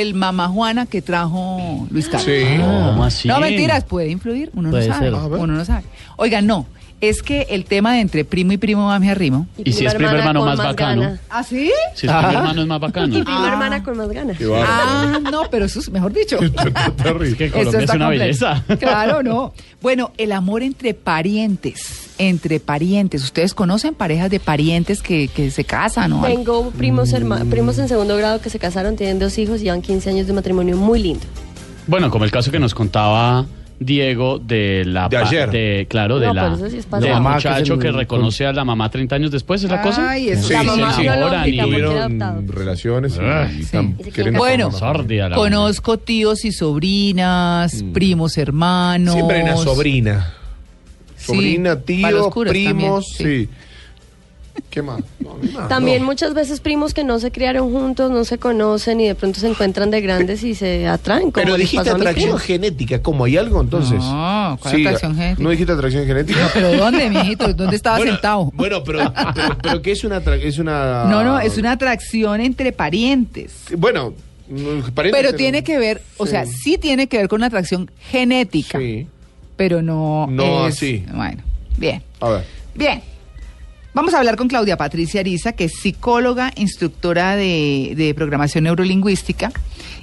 el mamá Juana que trajo Luis Carlos. Sí. ¿Cómo así? No, mentiras, puede influir, uno Puede no sabe. ser. Uno no sabe. Oiga, no, es que el tema de entre primo y primo va me arrimo. Y si es primo hermano con más bacano. gana. ¿Ah, sí? Si es primo hermano es más bacano. Y primo hermana con más ganas. Ah, no, pero eso es mejor dicho. Es que Colombia es una belleza. Claro, no. Bueno, el amor entre parientes, entre parientes. ¿Ustedes conocen parejas de parientes que, que se casan o algo? Tengo primos, herma- primos en segundo grado que se casaron, tienen dos hijos, llevan 15 años de matrimonio muy lindo. Bueno, como el caso que nos contaba Diego de la De ayer. de claro de la sí del La mamá que muchacho que, reconoce a la mamá 30 años después es la cosa. Ay, Sí, La mamá sí. y- Tuvieron relaciones y, Ah, y Bueno, la Conozco tíos y sobrinas, Mm. primos hermanos. Siempre hay una sobrina. Sobrina, para los tío, curas primos, también, sí. ¿Qué más? No, no También no. muchas veces primos que no se criaron juntos, no se conocen y de pronto se encuentran de grandes y se atraen. Como Pero dijiste atracción genética, ¿cómo? ¿Hay algo entonces? No, ¿cuál atracción genética? ¿No dijiste atracción genética? ¿Pero dónde, mijito? ¿Dónde estaba bueno, sentado? Bueno, pero, pero, pero ¿qué es una, es una... No, no, es una atracción entre parientes. Bueno, parientes, Pero tiene que ver, o Sí. sea, sí tiene que ver con una atracción genética, Sí. pero no No es- así. Bueno, bien, A ver. bien. Vamos a hablar con Claudia Patricia Ariza, que es psicóloga, instructora de, de programación neurolingüística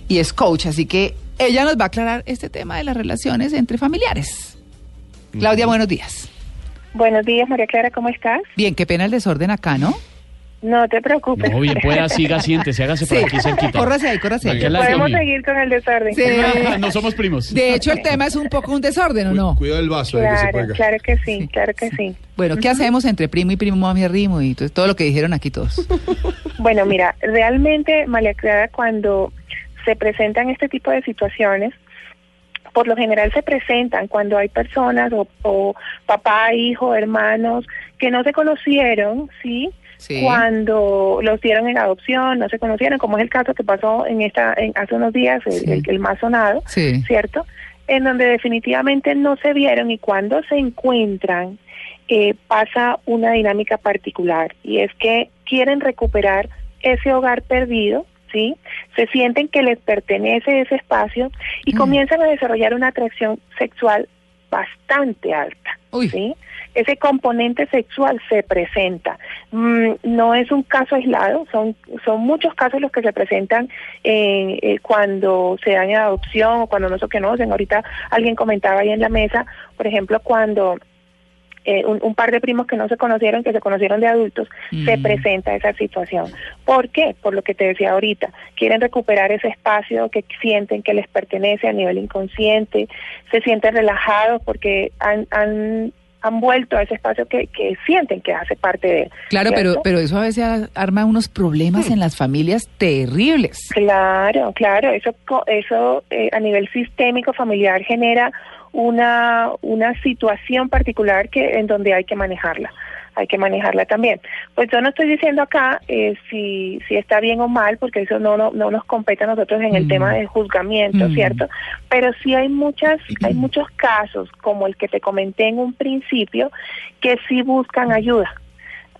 y es coach, así que ella nos va a aclarar este tema de las relaciones entre familiares. Claudia, buenos días. Buenos días, María Clara, ¿cómo estás? Bien, qué pena el desorden acá, ¿no? No te preocupes. No, bien pueda, siga, siéntese, hágase por aquí cerquita. córrase ahí, córrase ahí. Podemos seguir con el desorden. Sí. no somos primos. De hecho, el tema es un poco un desorden, ¿o no? Cuidado el vaso ahí que se Claro, claro que sí, claro que sí. Bueno, ¿qué hacemos entre primo y primo, mami y rimo? Y todo lo que dijeron aquí todos. Bueno, mira, realmente, María Clara, cuando se presentan este tipo de situaciones, por lo general se presentan cuando hay personas o, o papá, hijo, hermanos que no se conocieron, ¿sí? Sí. Cuando los dieron en adopción, no se conocieron, como es el caso que pasó en esta en, hace unos días, el, Sí. el- el más sonado. Sí. ¿cierto? En donde definitivamente no se vieron y cuando se encuentran eh, pasa una dinámica particular y es que quieren recuperar ese hogar perdido, ¿sí? Se sienten que les pertenece ese espacio y Mm. comienzan a desarrollar una atracción sexual bastante alta, Uy. ¿sí? Ese componente sexual se presenta. Mm, no es un caso aislado, son, son muchos casos los que se presentan eh, eh, cuando se dan en adopción o cuando no se conocen. Ahorita alguien comentaba ahí en la mesa, por ejemplo, cuando eh, un, un par de primos que no se conocieron, que se conocieron de adultos, se Mm. presenta esa situación. ¿Por qué? Por lo que te decía ahorita. Quieren recuperar ese espacio que sienten que les pertenece a nivel inconsciente, se sienten relajados porque han, han, han vuelto a ese espacio que, que sienten que hace parte de él. Claro, pero, ¿cierto? pero eso a veces arma unos problemas en las familias terribles. Claro, claro, eso eso eh, a nivel sistémico familiar genera una una situación particular que en donde hay que manejarla, hay que manejarla también. Pues yo no estoy diciendo acá eh, si si está bien o mal, porque eso no no, no nos compete a nosotros en el Mm. tema de juzgamiento, Mm. ¿cierto? Pero sí hay muchas hay muchos casos como el que te comenté en un principio que sí buscan ayuda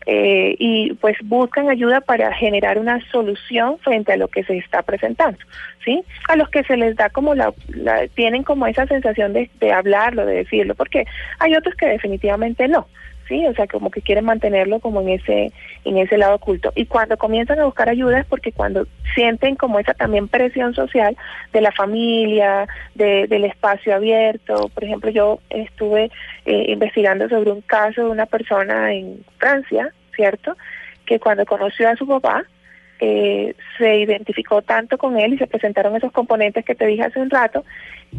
eh, y pues buscan ayuda para generar una solución frente a lo que se está presentando, ¿sí? A los que se les da como la, la- tienen como esa sensación de, de hablarlo, de decirlo, porque hay otros que definitivamente no, ¿sí? O sea, como que quieren mantenerlo como en ese en ese lado oculto. Y cuando comienzan a buscar ayuda es porque cuando sienten como esa también presión social de la familia, de, del espacio abierto. Por ejemplo, yo estuve eh, investigando sobre un caso de una persona en Francia, ¿cierto? Que cuando conoció a su papá, eh, se identificó tanto con él y se presentaron esos componentes que te dije hace un rato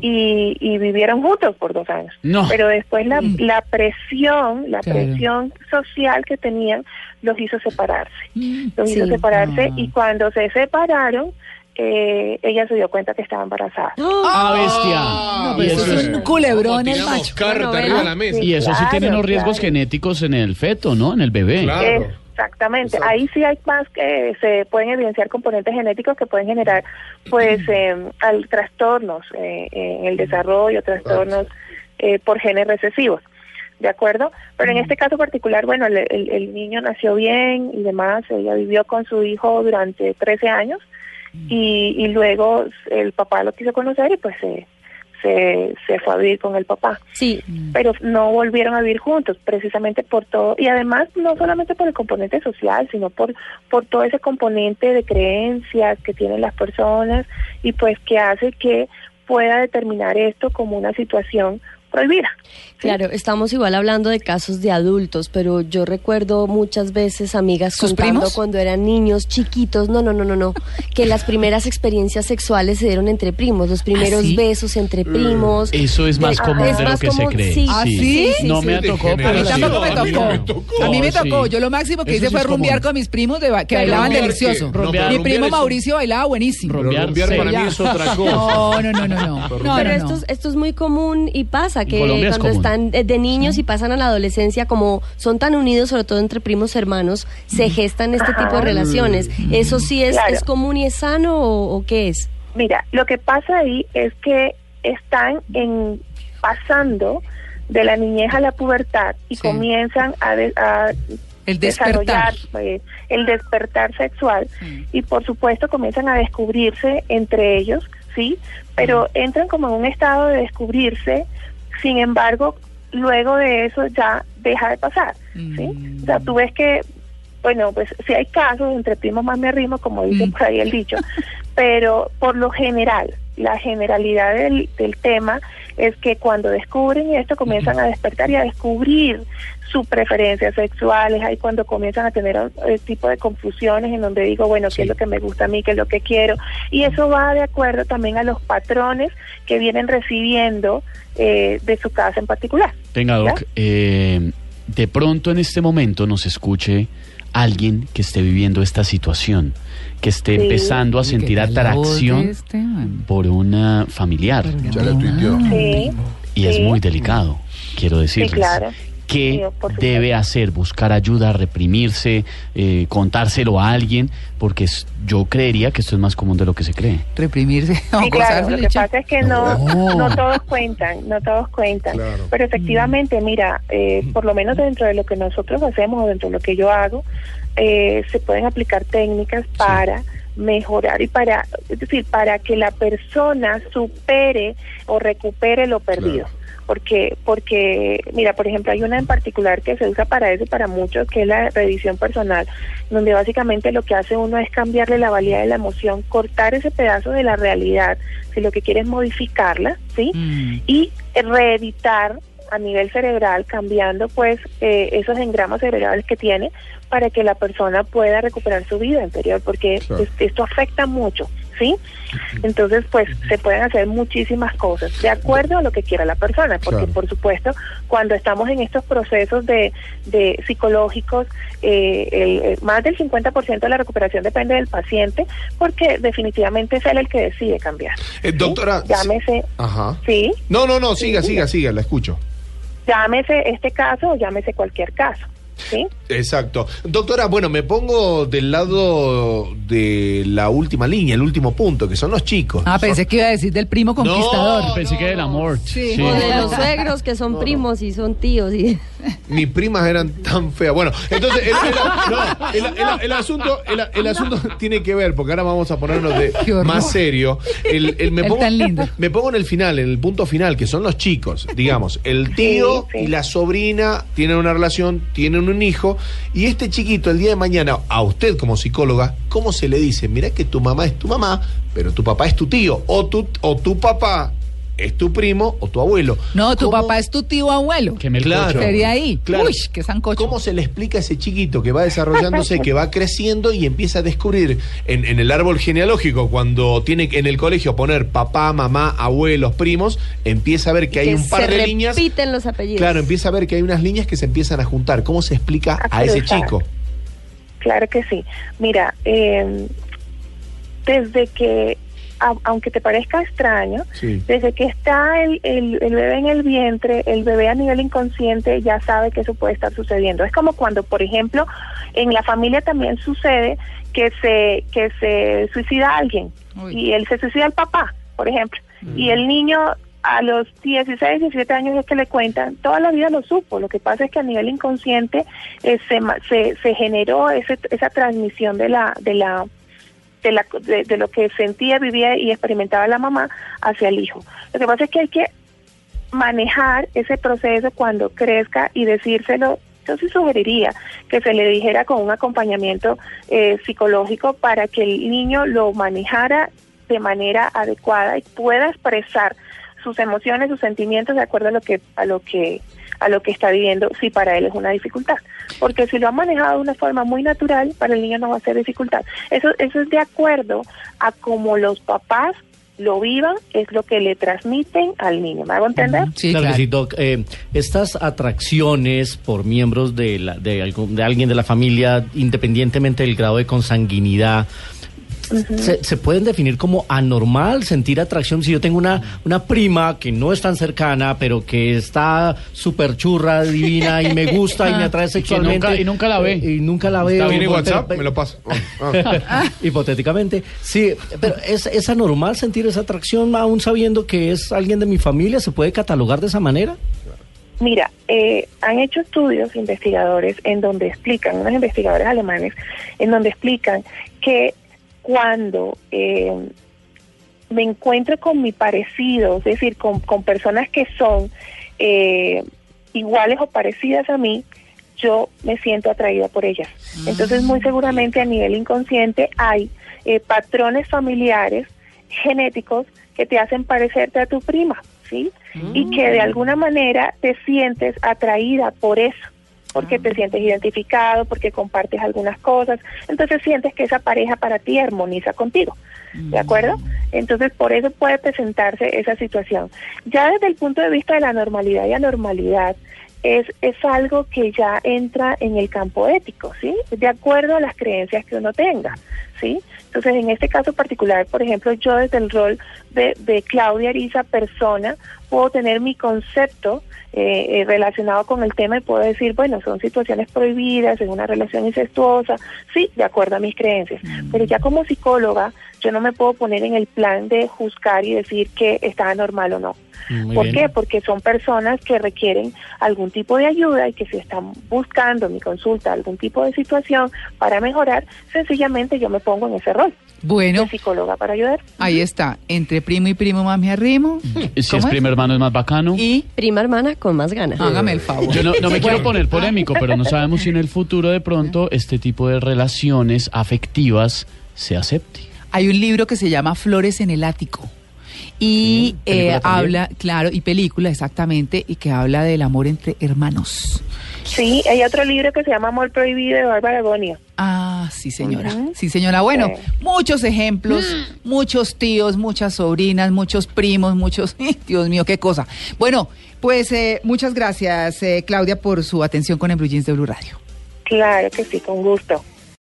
y, y vivieron juntos por dos años. No. Pero después la, Mm. la presión, la Claro. presión social que tenían los hizo separarse. Mm. Los hizo Sí. separarse Ah. y cuando se separaron, eh, ella se dio cuenta que estaba embarazada. ¡Ah, bestia! No, eso eso es un culebrón el Tiramos macho. carta Bueno, arriba de ¿verdad? la mesa. y eso sí Claro, tiene unos riesgos claro. genéticos en el feto, ¿no? En el bebé. Claro. Exactamente. Exacto. Ahí sí hay más que se pueden evidenciar componentes genéticos que pueden generar, pues, eh, al trastornos eh, en el desarrollo, trastornos eh, por genes recesivos. ¿De acuerdo? Pero en este caso particular, bueno, el, el- el niño nació bien y demás. Ella vivió con su hijo durante 13 años y, y luego el papá lo quiso conocer y pues se, se, se fue a vivir con el papá. Sí, pero no volvieron a vivir juntos, precisamente por todo, y además no solamente por el componente social, sino por, por todo ese componente de creencias que tienen las personas y pues que hace que pueda determinar esto como una situación prohibida. ¿sí? Claro, estamos igual hablando de casos de adultos, pero yo recuerdo muchas veces amigas ¿Sus contando primos? cuando eran niños chiquitos, no, no, no, no, no, que las primeras experiencias sexuales se dieron entre primos, los primeros ¿sí? besos entre primos. Eso es más Ah, común es de lo más que se común, cree. sí. ¿Ah, sí? sí, no sí. me ha tocado, A pero mí tampoco me A mí no tocó. me tocó. A mí me tocó. Yo lo máximo que Eso hice sí fue rumbear con mis primos de ba- que Pero bailaban delicioso. pero Mi primo Mauricio bailaba buenísimo. Pero Rumbear, para mí es otra cosa. No, no, no, no, no. No, Pero no, no. esto, es- esto es muy común y pasa que cuando común. están de, de niños y pasan a la adolescencia, como son tan unidos, sobre todo entre primos hermanos, se gestan este tipo de relaciones. ¿Eso sí es, Claro. es común y es sano o, o qué es? Mira, lo que pasa ahí es que están en pasando de la niñez a la pubertad y Sí. comienzan a, de- a El despertar. desarrollar eh, el despertar sexual y por supuesto comienzan a descubrirse entre ellos, ¿sí? Pero entran como en un estado de descubrirse, sin embargo, luego de eso ya deja de pasar, ¿sí? Mm. O sea, tú ves que, bueno, pues si hay casos entre primos más me arrimo, como dice Mm. por ahí el dicho, pero por lo general, la generalidad del, del tema es que cuando descubren esto comienzan a despertar y a descubrir sus preferencias sexuales, ahí cuando comienzan a tener el tipo de confusiones en donde digo, bueno, qué es lo que me gusta a mí, qué es lo que quiero, y eso va de acuerdo también a los patrones que vienen recibiendo eh, de su casa en particular. Venga, Doc, eh, de pronto en este momento nos escuche alguien que esté viviendo esta situación, que esté Sí. empezando a sentir atracción este, por una familiar. Ya la tuiteó. Sí, Y es muy delicado, quiero decirles. claro. ¿Qué debe hacer? ¿Buscar ayuda, reprimirse, eh, contárselo a alguien? Porque es- yo creería que esto es más común de lo que se cree. Reprimirse. o Sí, claro, lo que pasa es que no, No. no todos cuentan, no todos cuentan. Claro. Pero efectivamente, mira, eh, por lo menos dentro de lo que nosotros hacemos o dentro de lo que yo hago, eh, se pueden aplicar técnicas para mejorar y para, es decir, para que la persona supere o recupere lo perdido. Claro. Porque, porque, mira, por ejemplo, hay una en particular que se usa para eso y para muchos, que es la revisión personal, donde básicamente lo que hace uno es cambiarle la valía de la emoción, cortar ese pedazo de la realidad, si lo que quiere es modificarla, ¿sí? Mm. y reeditar a nivel cerebral, cambiando pues eh, esos engramas cerebrales que tiene para que la persona pueda recuperar su vida interior, porque Claro. es- esto afecta mucho, ¿sí? Entonces, pues se pueden hacer muchísimas cosas de acuerdo a lo que quiera la persona, porque Claro. por supuesto, cuando estamos en estos procesos de, de psicológicos, eh, el- el- más del 50% de la recuperación depende del paciente, porque definitivamente es él el que decide cambiar. Eh, ¿sí? doctora, Llámese, Ajá. sí, No, no, no, siga, siga, siga, la escucho. llámese este caso o llámese cualquier caso. ¿Sí? Exacto. Doctora, bueno, me pongo del lado de la última línea, el último punto, que son los chicos. Ah, pensé que iba a decir del primo conquistador. No, Pensé que del amor. Sí. Sí. O de los suegros que son primos y son tíos. Y... Mis primas eran tan feas. Bueno, entonces el, el- no, el- el- el asunto, el, el asunto tiene que ver, porque ahora vamos a ponernos de más serio. El, el- me, pongo, tan lindo. me pongo en el final, en el punto final, que son los chicos. Digamos, el tío Sí, sí. y la sobrina tienen una relación, tienen un hijo, y este chiquito el día de mañana, a usted como psicóloga, ¿cómo se le dice? Mira que tu mamá es tu mamá, pero tu papá es tu tío, o tu, o tu papá es tu primo o tu abuelo. No, tu ¿Cómo- papá es tu tío abuelo. Que me Claro. Sería ahí. Claro. Uy, qué sancocho. ¿Cómo se le explica a ese chiquito que va desarrollándose, que va creciendo y empieza a descubrir en, en el árbol genealógico, cuando tiene que en el colegio poner papá, mamá, abuelos, primos, empieza a ver que hay un par se de líneas. repiten los apellidos. Claro, empieza a ver que hay unas líneas que se empiezan a juntar. ¿Cómo se explica A a ese chico? Claro que sí. Mira, eh, desde que, a- aunque te parezca extraño, Sí. desde que está el, el, el bebé en el vientre, el bebé a nivel inconsciente ya sabe que eso puede estar sucediendo. Es como cuando, por ejemplo, en la familia también sucede que se, que se suicida alguien Uy. y él se suicida el papá, por ejemplo, y el niño a los 16, 17 años es que le cuentan, toda la vida lo supo, lo que pasa es que a nivel inconsciente eh, se, se, se generó ese, esa transmisión de la, de la de, la, de, lo que sentía, vivía y experimentaba la mamá hacia el hijo. Lo que pasa es que hay que manejar ese proceso cuando crezca y decírselo. Yo sí sugeriría que se le dijera con un acompañamiento eh, psicológico para que el niño lo manejara de manera adecuada y pueda expresar sus emociones, sus sentimientos de acuerdo a lo que a lo que a lo que está viviendo si para él es una dificultad. Porque si lo ha manejado de una forma muy natural, para el niño no va a ser dificultad. Eso eso es de acuerdo a cómo los papás lo vivan, es lo que le transmiten al niño. ¿Me hago entender? Sí, claro, claro. que sí, Doc. Eh, estas atracciones por miembros de, la- de, algún- de alguien de la familia, independientemente del grado de consanguinidad, se, se pueden definir como anormal sentir atracción. Si yo tengo una, una prima que no es tan cercana, pero que está súper churra, divina y me gusta y me atrae sexualmente. nunca- y nunca la ve. eh, Y nunca la veo. ¿Tiene Pero- WhatsApp? pero- Me lo paso. Ah. Hipotéticamente, sí, pero es, es anormal sentir esa atracción aún sabiendo que es alguien de mi familia, ¿se puede catalogar de esa manera? Mira, eh, han hecho estudios investigadores en donde explican, unos investigadores alemanes, en donde explican que cuando eh, me encuentro con mi parecido, es decir, con, con personas que son eh, iguales o parecidas a mí, yo me siento atraída por ellas. Entonces, muy seguramente a nivel inconsciente hay eh, patrones familiares genéticos que te hacen parecerte a tu prima, ¿sí? Y que de alguna manera te sientes atraída por eso, porque te sientes identificado, porque compartes algunas cosas, entonces sientes que esa pareja para ti armoniza contigo, ¿de acuerdo? Entonces por eso puede presentarse esa situación. Ya desde el punto de vista de la normalidad y anormalidad, es, es algo que ya entra en el campo ético, ¿sí? De acuerdo a las creencias que uno tenga, ¿sí? Entonces, en este caso particular, por ejemplo, yo desde el rol de, de Claudia Ariza, persona, puedo tener mi concepto eh, eh, relacionado con el tema y puedo decir, bueno, son situaciones prohibidas en una relación incestuosa, sí, de acuerdo a mis creencias. Pero ya como psicóloga, yo no me puedo poner en el plan de juzgar y decir que está anormal o no. Muy ¿Por bien. qué? Porque son personas que requieren algún tipo de ayuda y que si están buscando en mi consulta algún tipo de situación para mejorar, sencillamente yo me pongo en ese rol Bueno, de psicóloga para ayudar. ahí está. Entre primo y primo más me arrimo. Si es ¿Cómo es? primer hermano es más bacano. Y Prima hermana con más ganas. hágame el favor. Yo no, no me quiero poner polémico, pero no sabemos si en el futuro de pronto este tipo de relaciones afectivas se acepte. Hay un libro que se llama Flores en el ático. Y Sí, eh, habla, claro, y película exactamente, y que habla del amor entre hermanos. Sí, hay otro libro que se llama Amor Prohibido de Bárbara Bonio. Ah, sí, señora. Sí, señora. Bueno, Sí. muchos ejemplos, muchos tíos, muchas sobrinas, muchos primos, muchos. Dios mío, qué cosa. Bueno, pues eh, muchas gracias, eh, Claudia, por su atención con el Blue Jeans de Blue Radio. Claro que sí, con gusto.